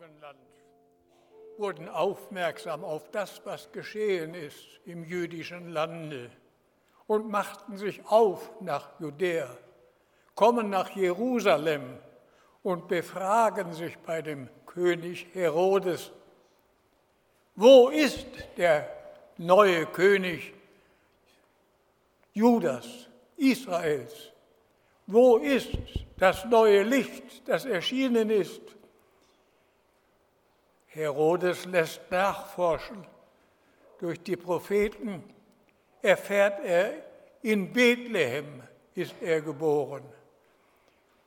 Morgenland wurden aufmerksam auf das, was geschehen ist im jüdischen Lande und machten sich auf nach Judäa, kommen nach Jerusalem und befragen sich bei dem König Herodes, wo ist der neue König Judas, Israels? Wo ist das neue Licht, das erschienen ist? Herodes lässt nachforschen. Durch die Propheten erfährt er, in Bethlehem ist er geboren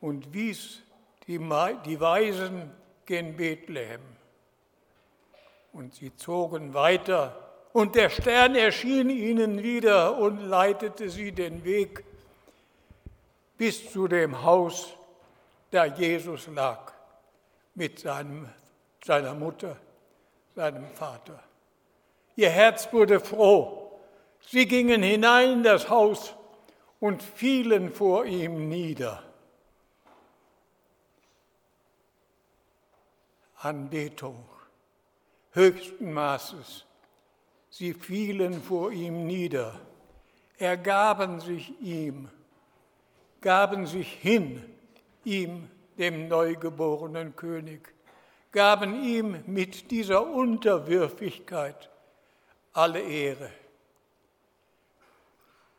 und wies die, Weisen gen Bethlehem. Und sie zogen weiter und der Stern erschien ihnen wieder und leitete sie den Weg bis zu dem Haus, da Jesus lag mit seinem, seiner Mutter, seinem Vater. Ihr Herz wurde froh. Sie gingen hinein in das Haus und fielen vor ihm nieder. Anbetung höchsten Maßes. Sie fielen vor ihm nieder, ergaben sich ihm, gaben sich hin, ihm, dem neugeborenen König, gaben ihm mit dieser Unterwürfigkeit alle Ehre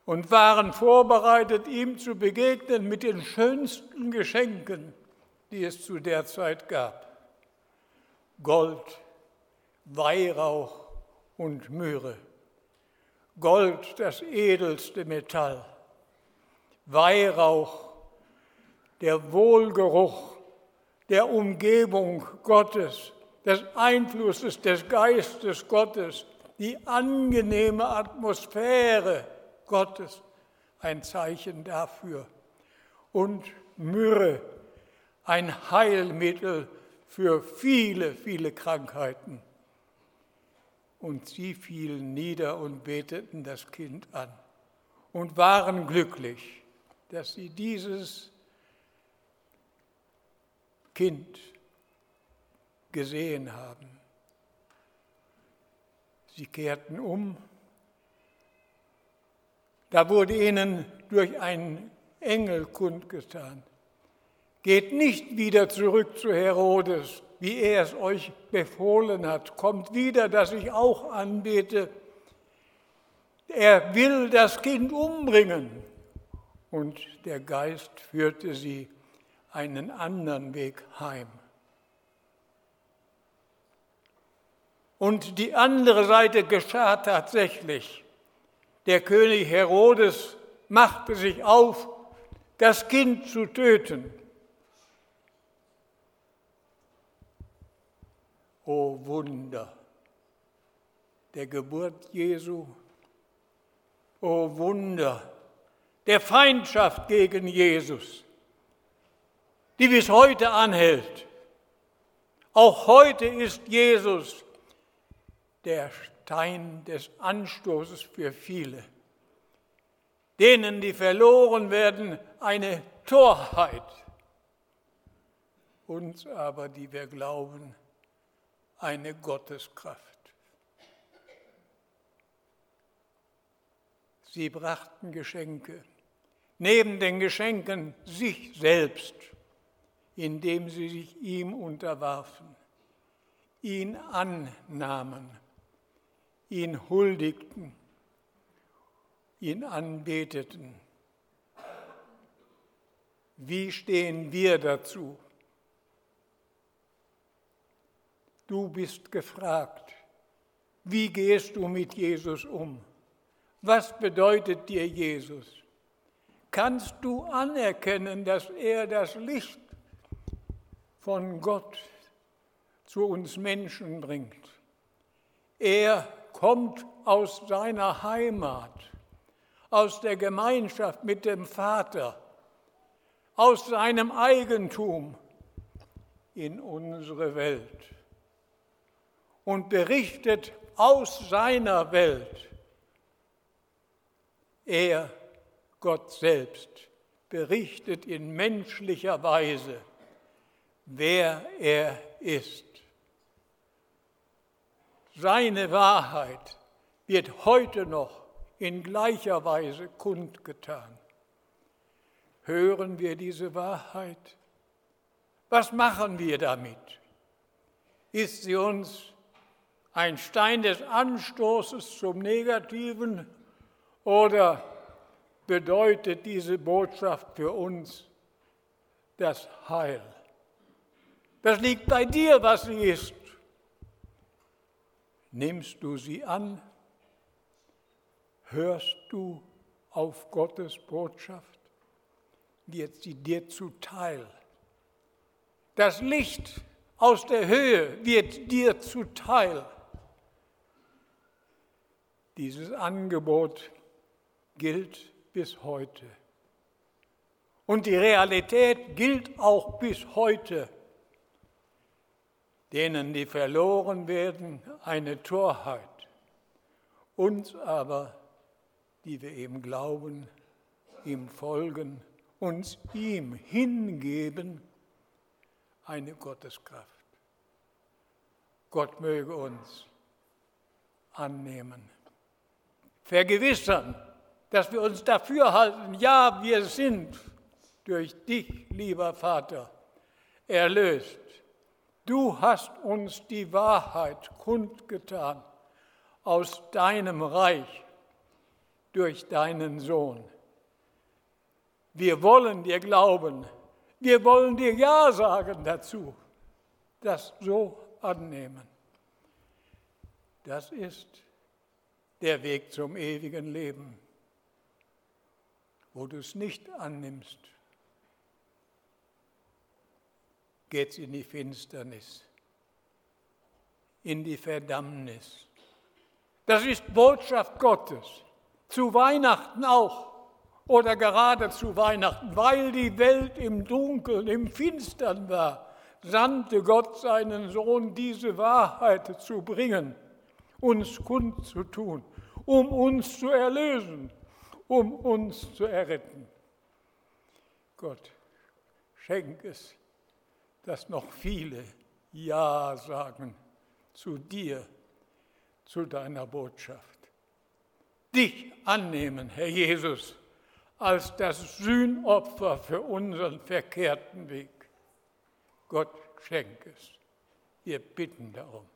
und waren vorbereitet, ihm zu begegnen mit den schönsten Geschenken, die es zu der Zeit gab. Gold, Weihrauch und Myrrhe. Gold, das edelste Metall. Weihrauch, der Wohlgeruch der Umgebung Gottes, des Einflusses des Geistes Gottes, die angenehme Atmosphäre Gottes, ein Zeichen dafür. Und Myrrhe, ein Heilmittel für viele, viele Krankheiten. Und sie fielen nieder und beteten das Kind an und waren glücklich, dass sie dieses Kind gesehen haben. Sie kehrten um. Da wurde ihnen durch einen Engel kundgetan. Geht nicht wieder zurück zu Herodes, wie er es euch befohlen hat. Kommt wieder, dass ich auch anbete. Er will das Kind umbringen. Und der Geist führte sie einen anderen Weg heim. Und die andere Seite geschah tatsächlich. Der König Herodes machte sich auf, das Kind zu töten. O Wunder der Geburt Jesu, o Wunder der Feindschaft gegen Jesus, die bis heute anhält. Auch heute ist Jesus der Stein des Anstoßes für viele, denen, die verloren werden, eine Torheit, uns aber, die wir glauben, eine Gotteskraft. Sie brachten Geschenke, neben den Geschenken sich selbst, indem sie sich ihm unterwarfen, ihn annahmen, ihn huldigten, ihn anbeteten. Wie stehen wir dazu? Du bist gefragt. Wie gehst du mit Jesus um? Was bedeutet dir Jesus? Kannst du anerkennen, dass er das Licht von Gott zu uns Menschen bringt? Er kommt aus seiner Heimat, aus der Gemeinschaft mit dem Vater, aus seinem Eigentum in unsere Welt und berichtet aus seiner Welt. Er, Gott selbst, berichtet in menschlicher Weise, wer er ist. seine Wahrheit wird heute noch in gleicher Weise kundgetan. Hören wir diese Wahrheit? Was machen wir damit? Ist sie uns ein Stein des Anstoßes zum Negativen oder bedeutet diese Botschaft für uns das Heil? Das liegt bei dir, was sie ist. Nimmst du sie an? Hörst du auf Gottes Botschaft? Wird sie dir zuteil? Das Licht aus der Höhe wird dir zuteil. Dieses Angebot gilt bis heute. Und die Realität gilt auch bis heute. Denen, die verloren werden, eine Torheit. Uns aber, die wir ihm glauben, ihm folgen, uns ihm hingeben, eine Gotteskraft. Gott möge uns annehmen, vergewissern, dass wir uns dafür halten, ja, wir sind durch dich, lieber Vater, erlöst. Du hast uns die Wahrheit kundgetan aus deinem Reich durch deinen Sohn. Wir wollen dir glauben, wir wollen dir Ja sagen dazu, das so annehmen. Das ist der Weg zum ewigen Leben. Wo du es nicht annimmst, geht es in die Finsternis, in die Verdammnis. Das ist Botschaft Gottes, zu Weihnachten auch oder gerade zu Weihnachten, weil die Welt im Dunkeln, im Finstern war, sandte Gott seinen Sohn, diese Wahrheit zu bringen, uns kundzutun, um uns zu erlösen, um uns zu erretten. Gott, schenk es, dass noch viele Ja sagen zu dir, zu deiner Botschaft. Dich annehmen, Herr Jesus als das Sühnopfer für unseren verkehrten Weg. Gott schenke es. Wir bitten darum.